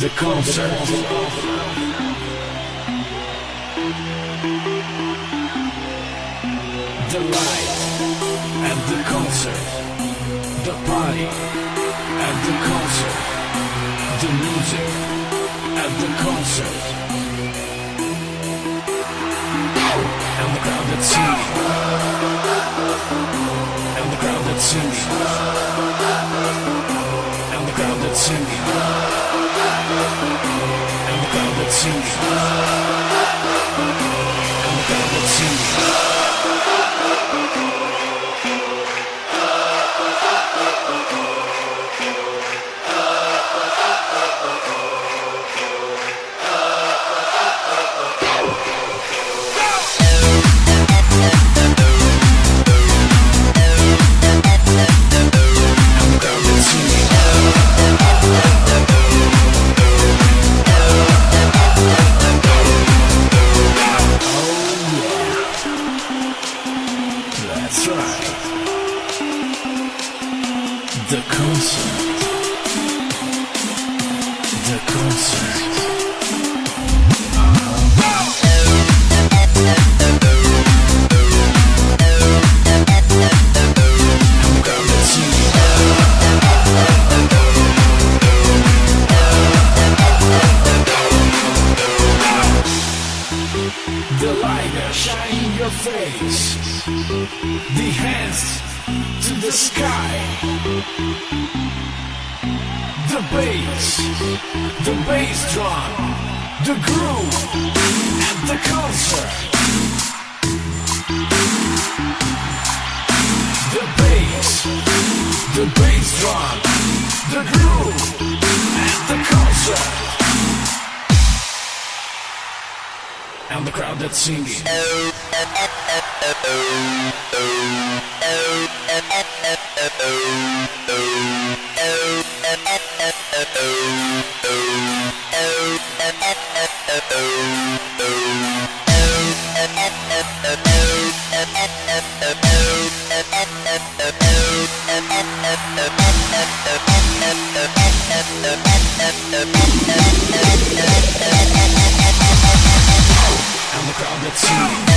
The concert. The light at the concert. The party at the concert. The music at the concert. And the crowd that's singing. And the crowd that's singing. And the crowd that's singing. And the crowd that's singing. And the singing. And the crowd that's singing. And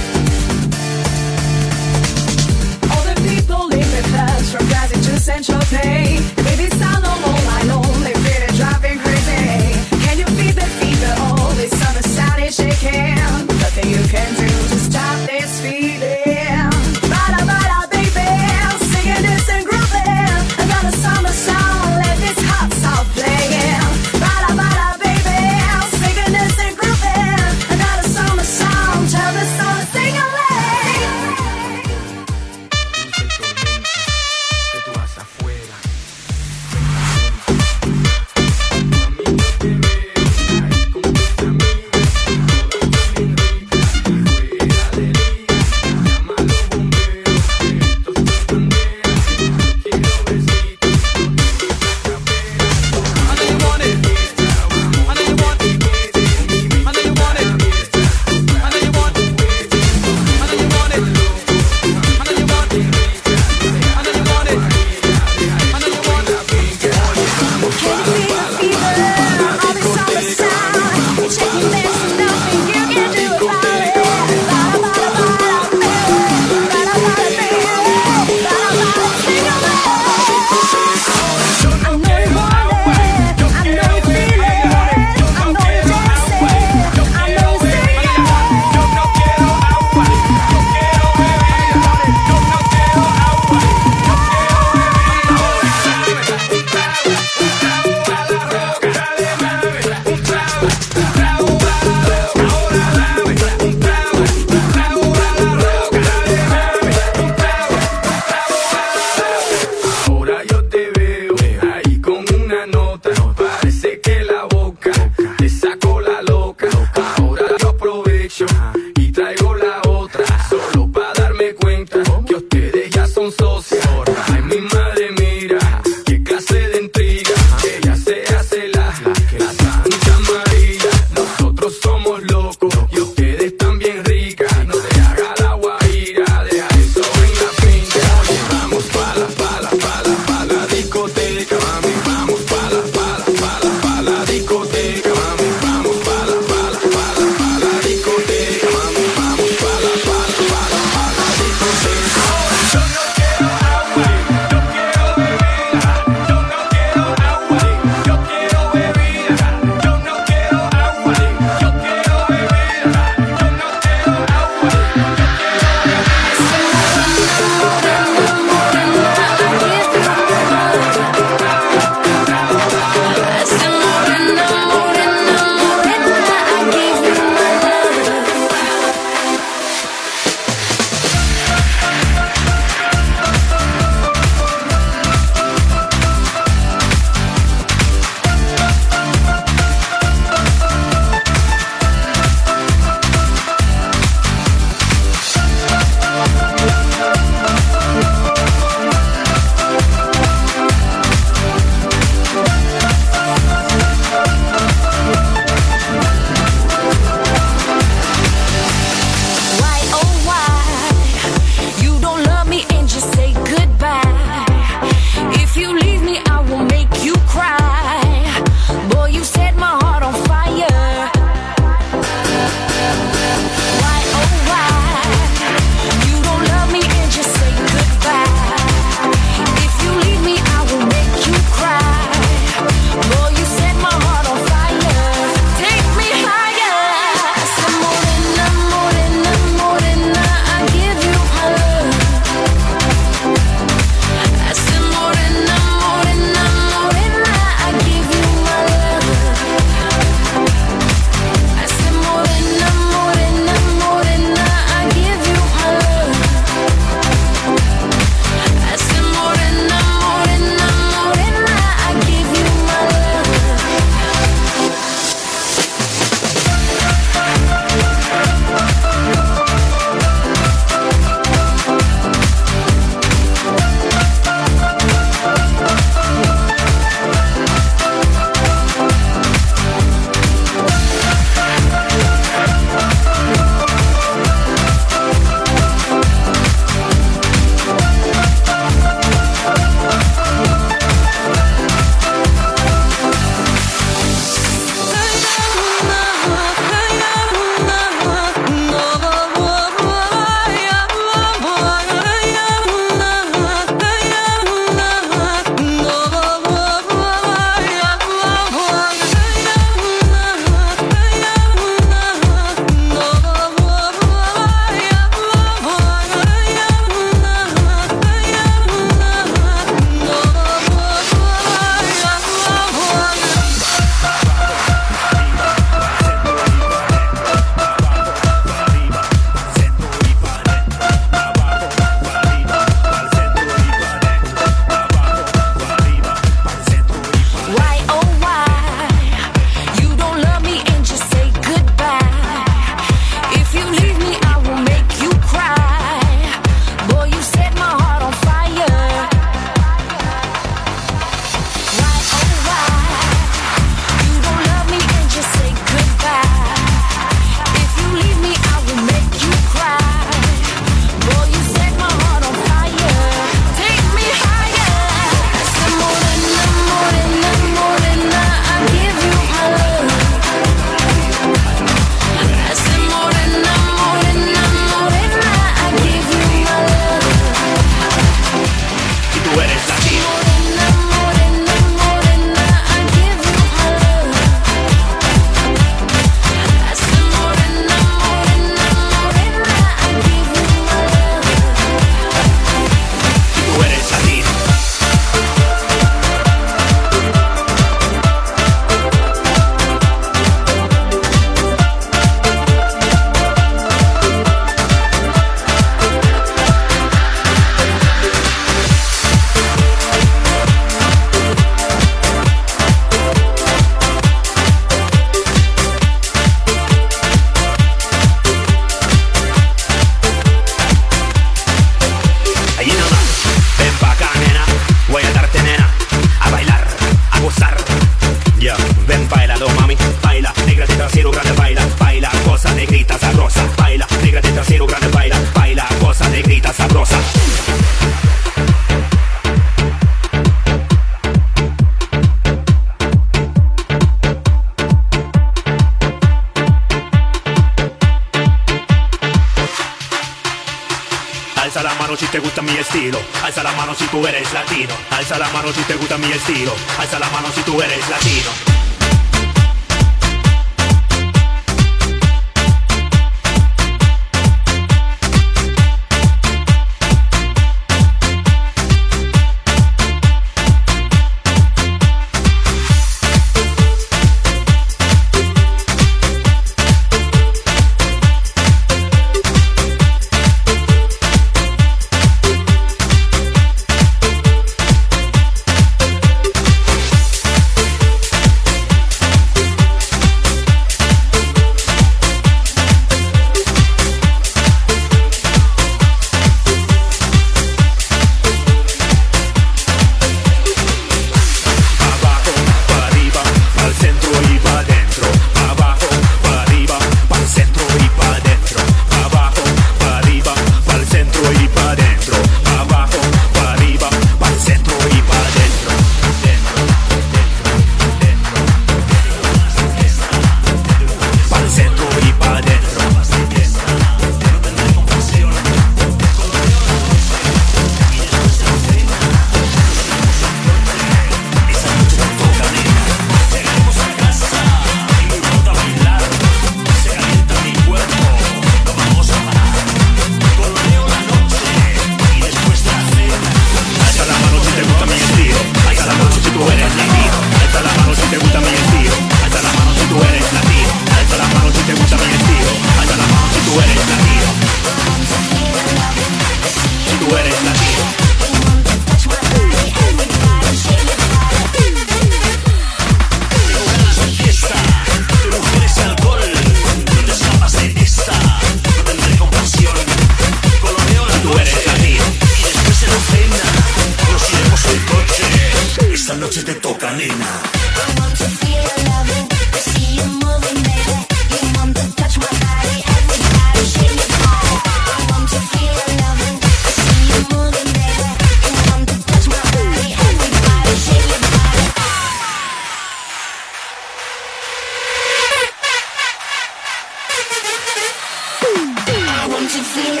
I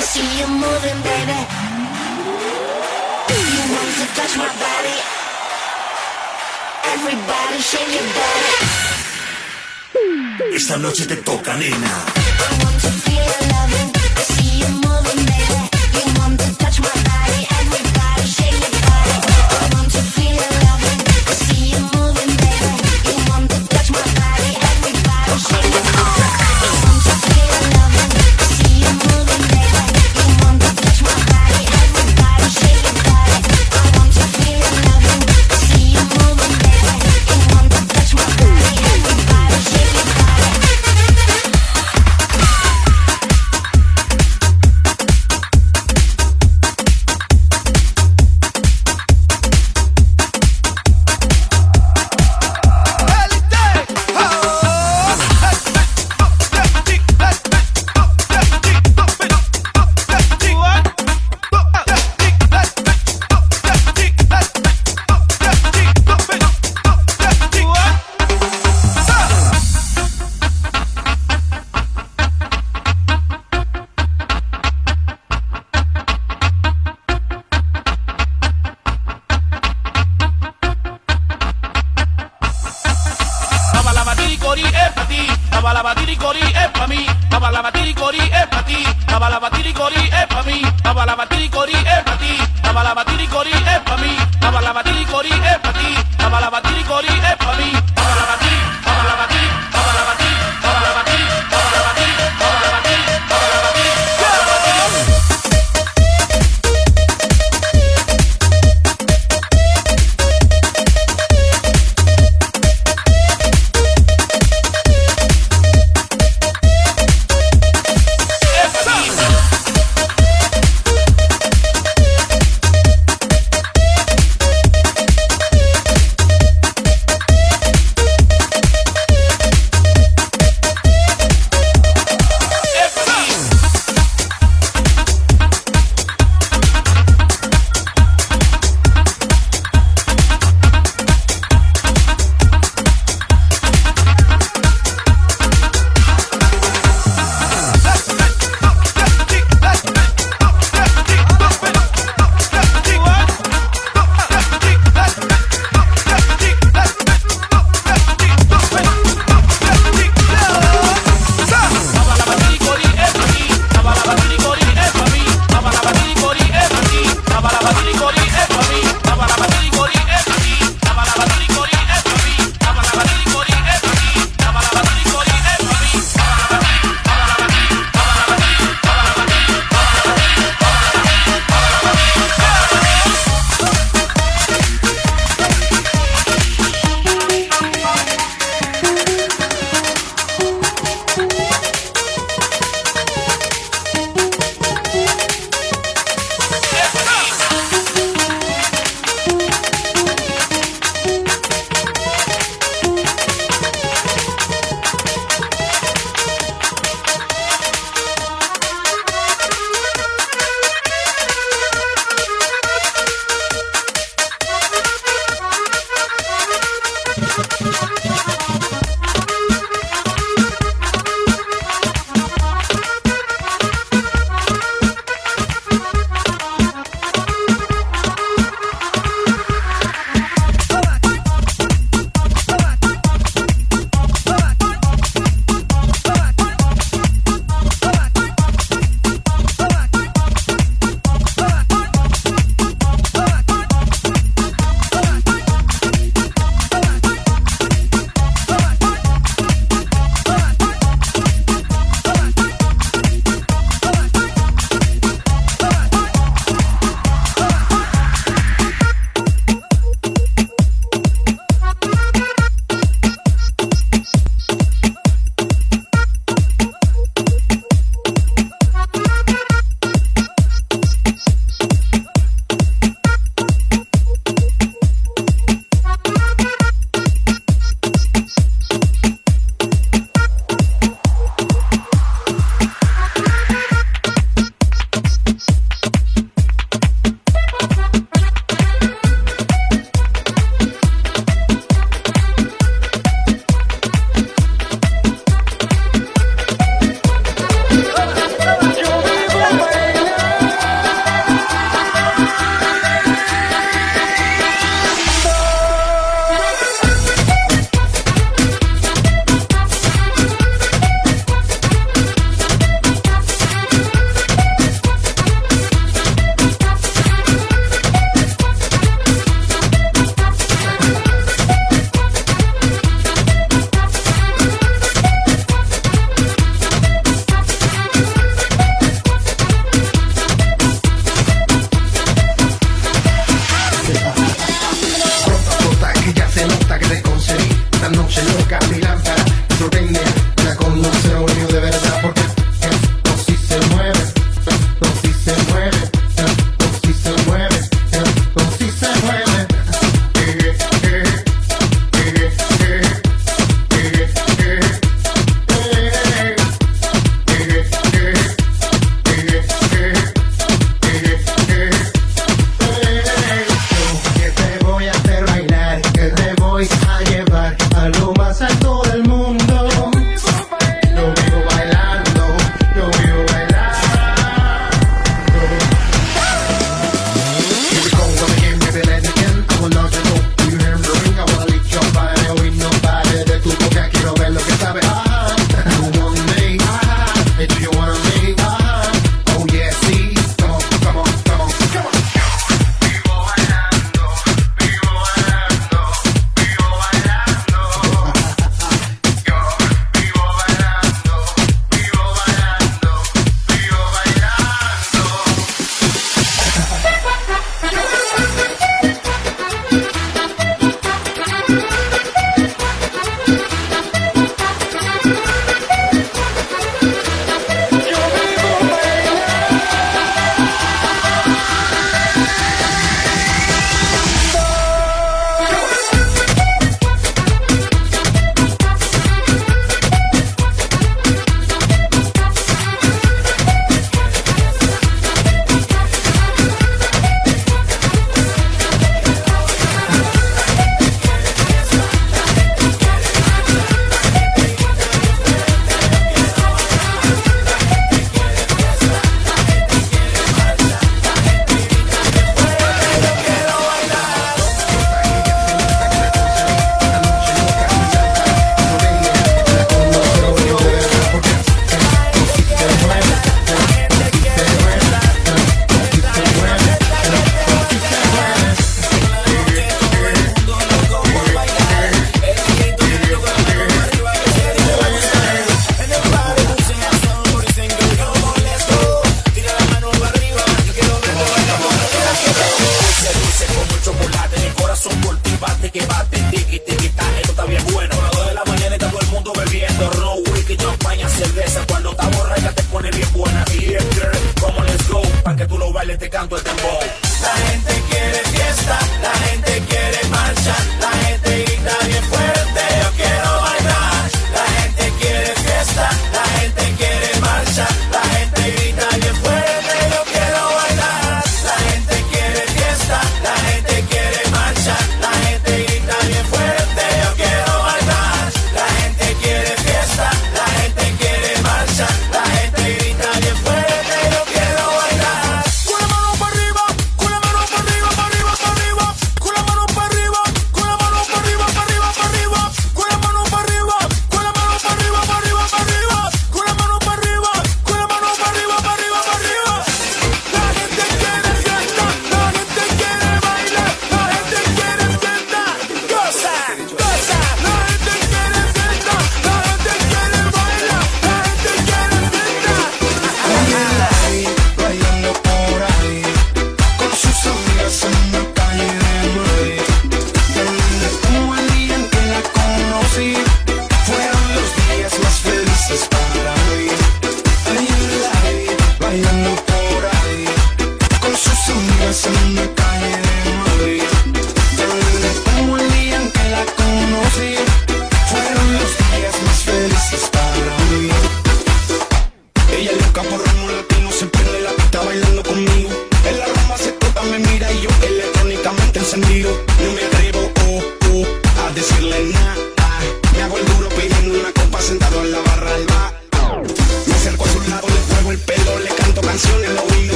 see you moving, baby. You want to touch my body? Everybody shake your body. Esta noche te toca, nena. I want to feel loving. I see you moving, baby. You want to touch my body.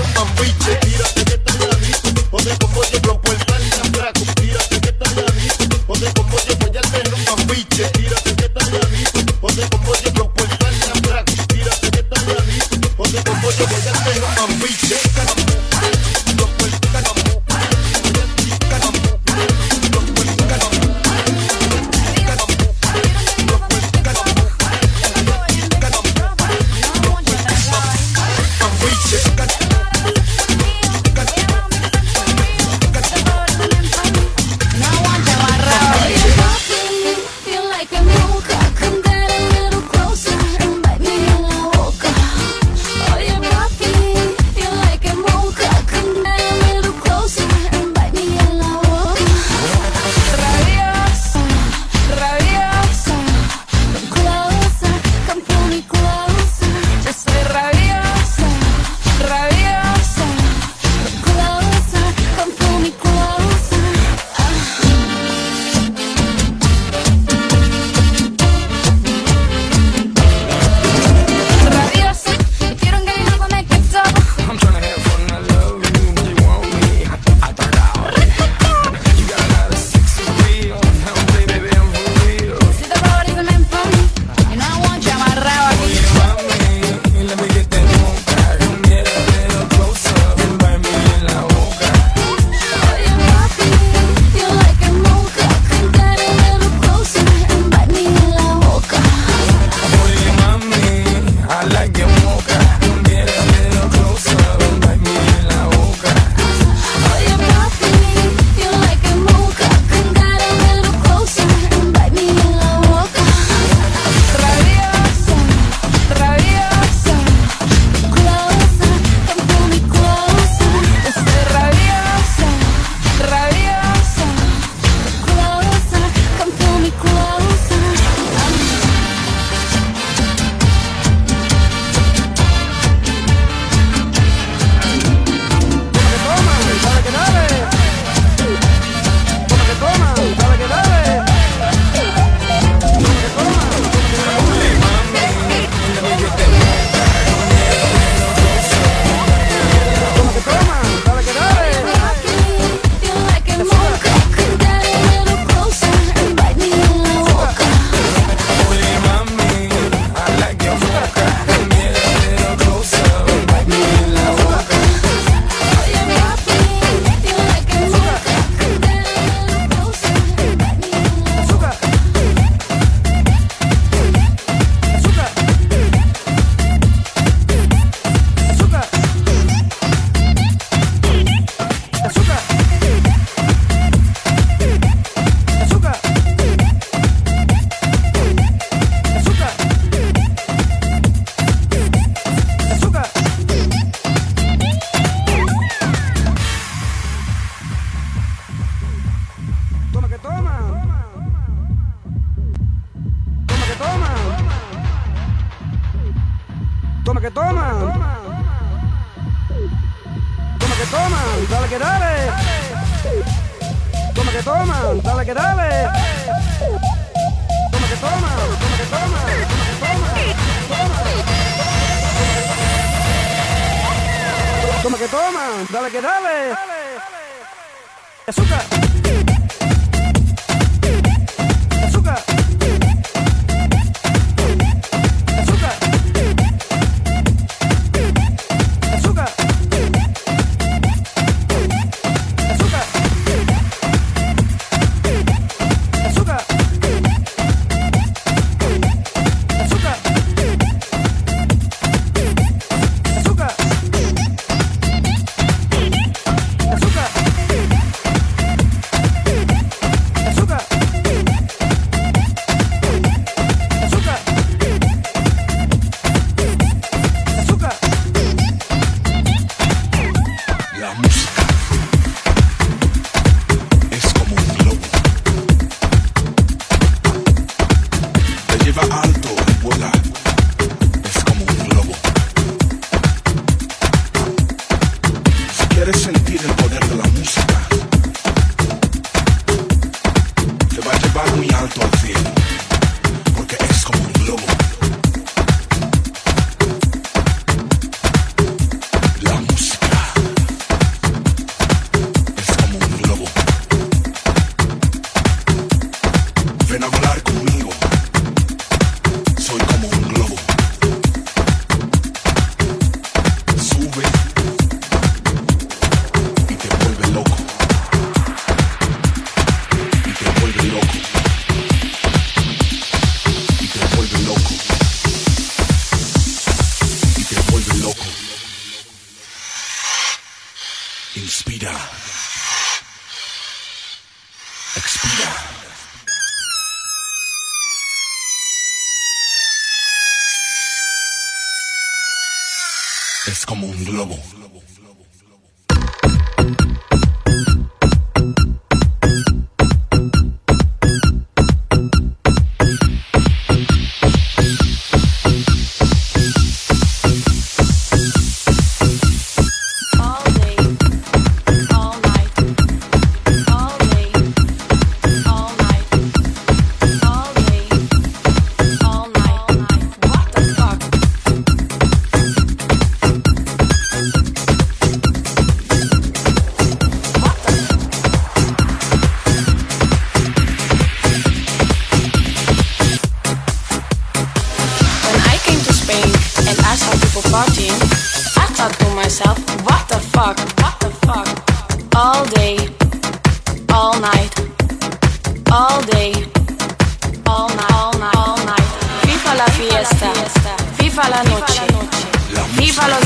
I'm reaching. Beat up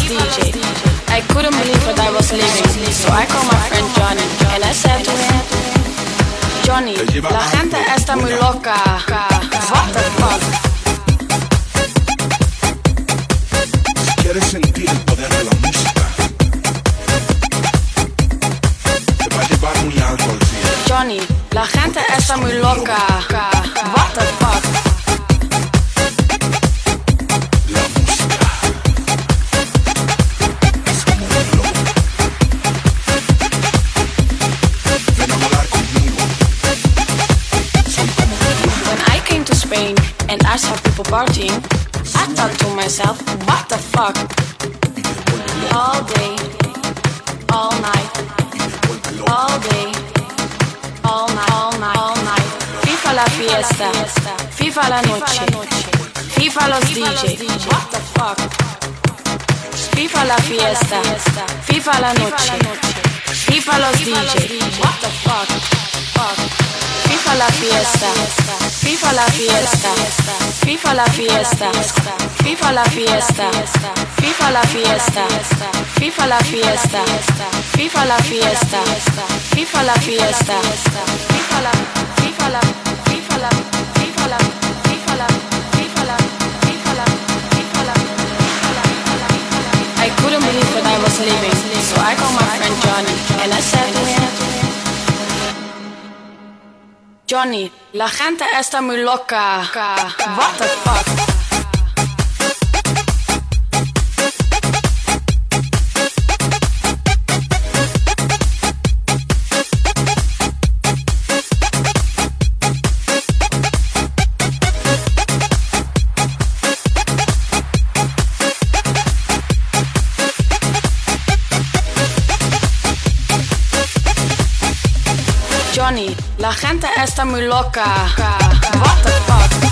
DJ. I couldn't believe what I was living, so I called my friend Johnny and I said to him, Johnny, la gente está muy loca. What the fuck? Si quieres sentir el poder de la música, te va a llevar muy alto al cielo. Johnny, la gente está muy loca. People partying, I thought to myself, what the fuck? All day, all night, all day, all night, all night, all night. Viva la fiesta, viva la noche, viva los DJ. What the fuck? Viva la fiesta, viva la noche, viva los DJ. What the fuck? Viva la fiesta, viva la fiesta, viva la fiesta, viva la fiesta, viva la fiesta, viva la fiesta, viva la fiesta, viva la fiesta, viva la, viva la, viva la, couldn't believe what I was leaving, so I called my friend Johnny and I said to him. Johnny, la gente está muy loca. What the fuck? La gente está muy loca. What the fuck?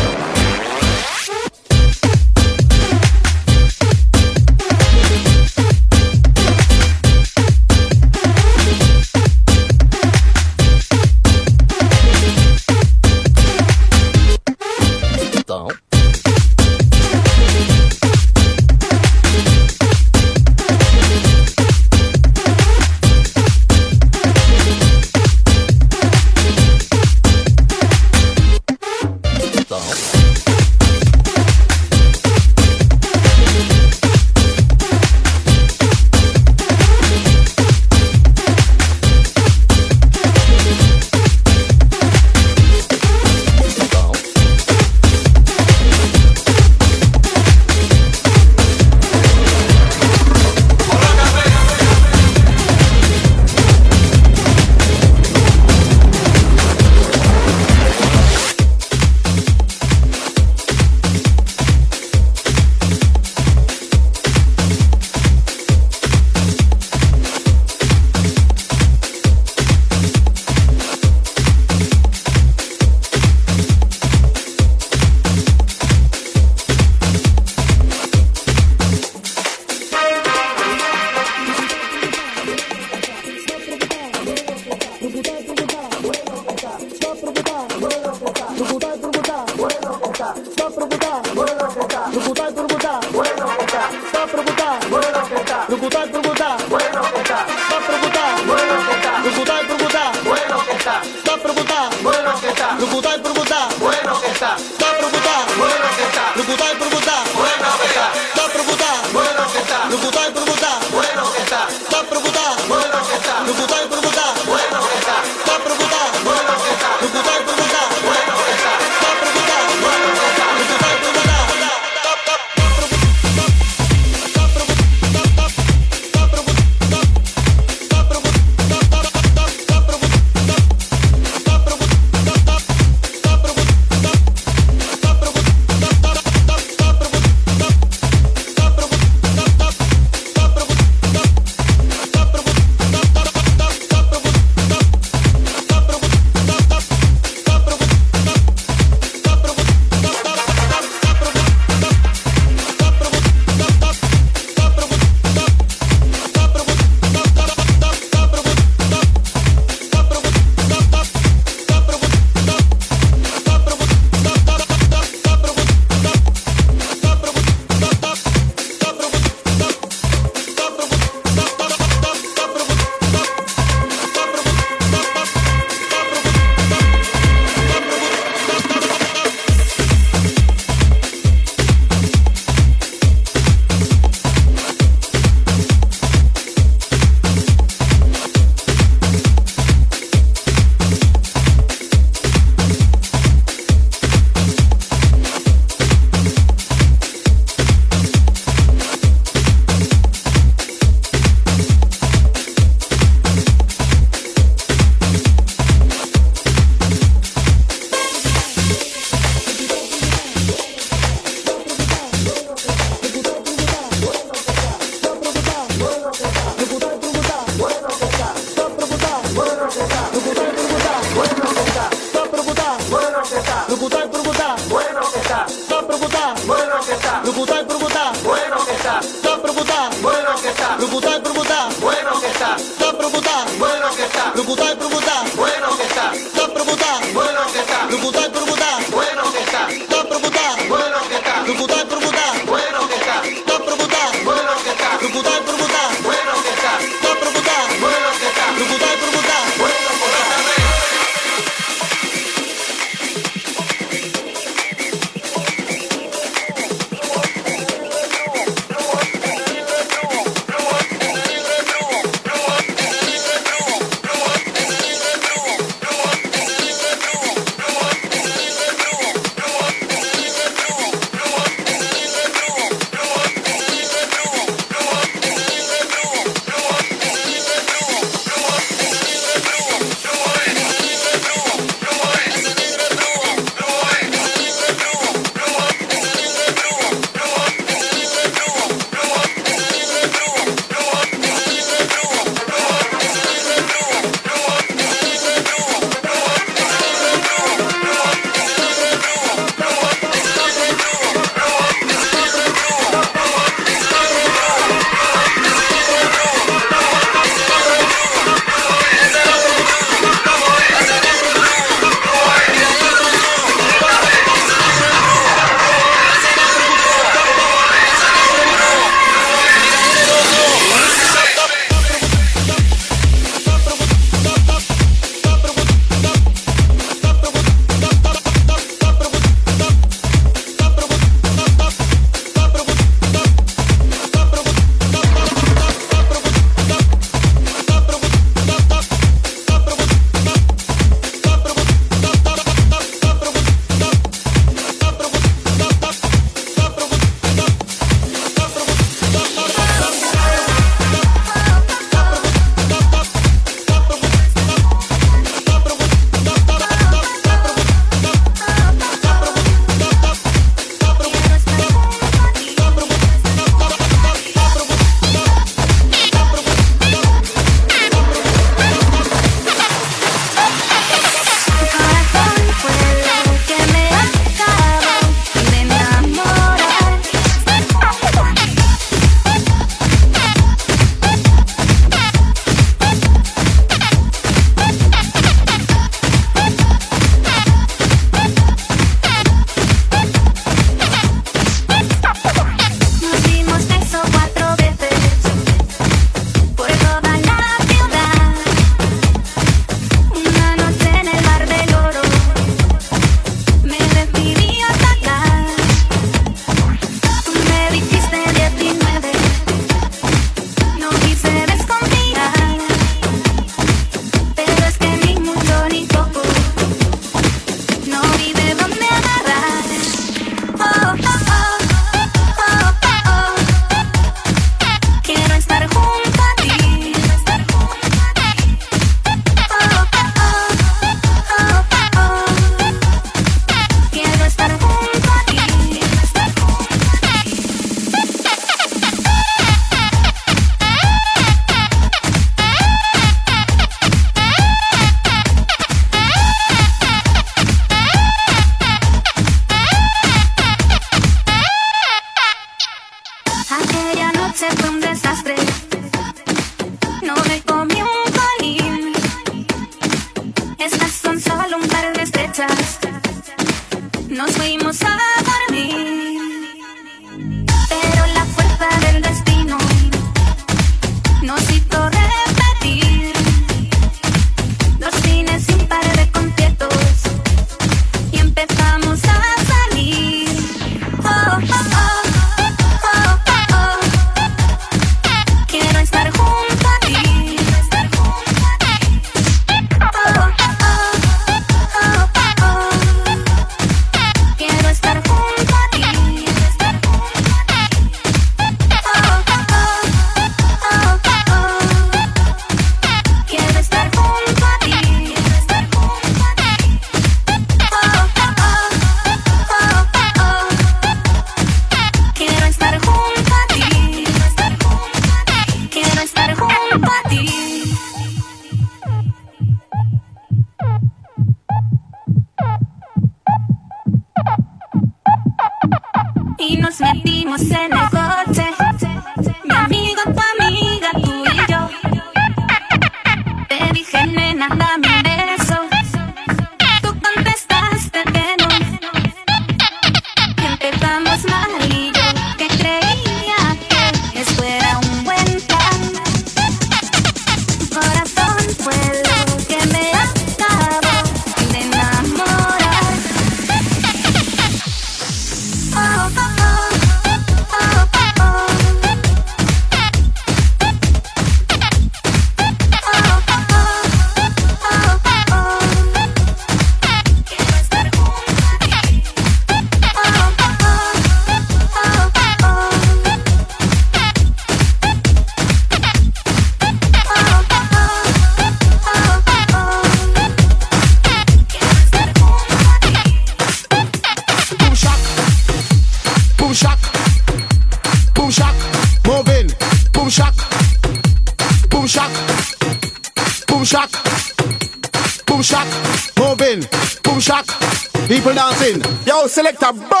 Selector, burn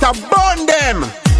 Yo, burn them.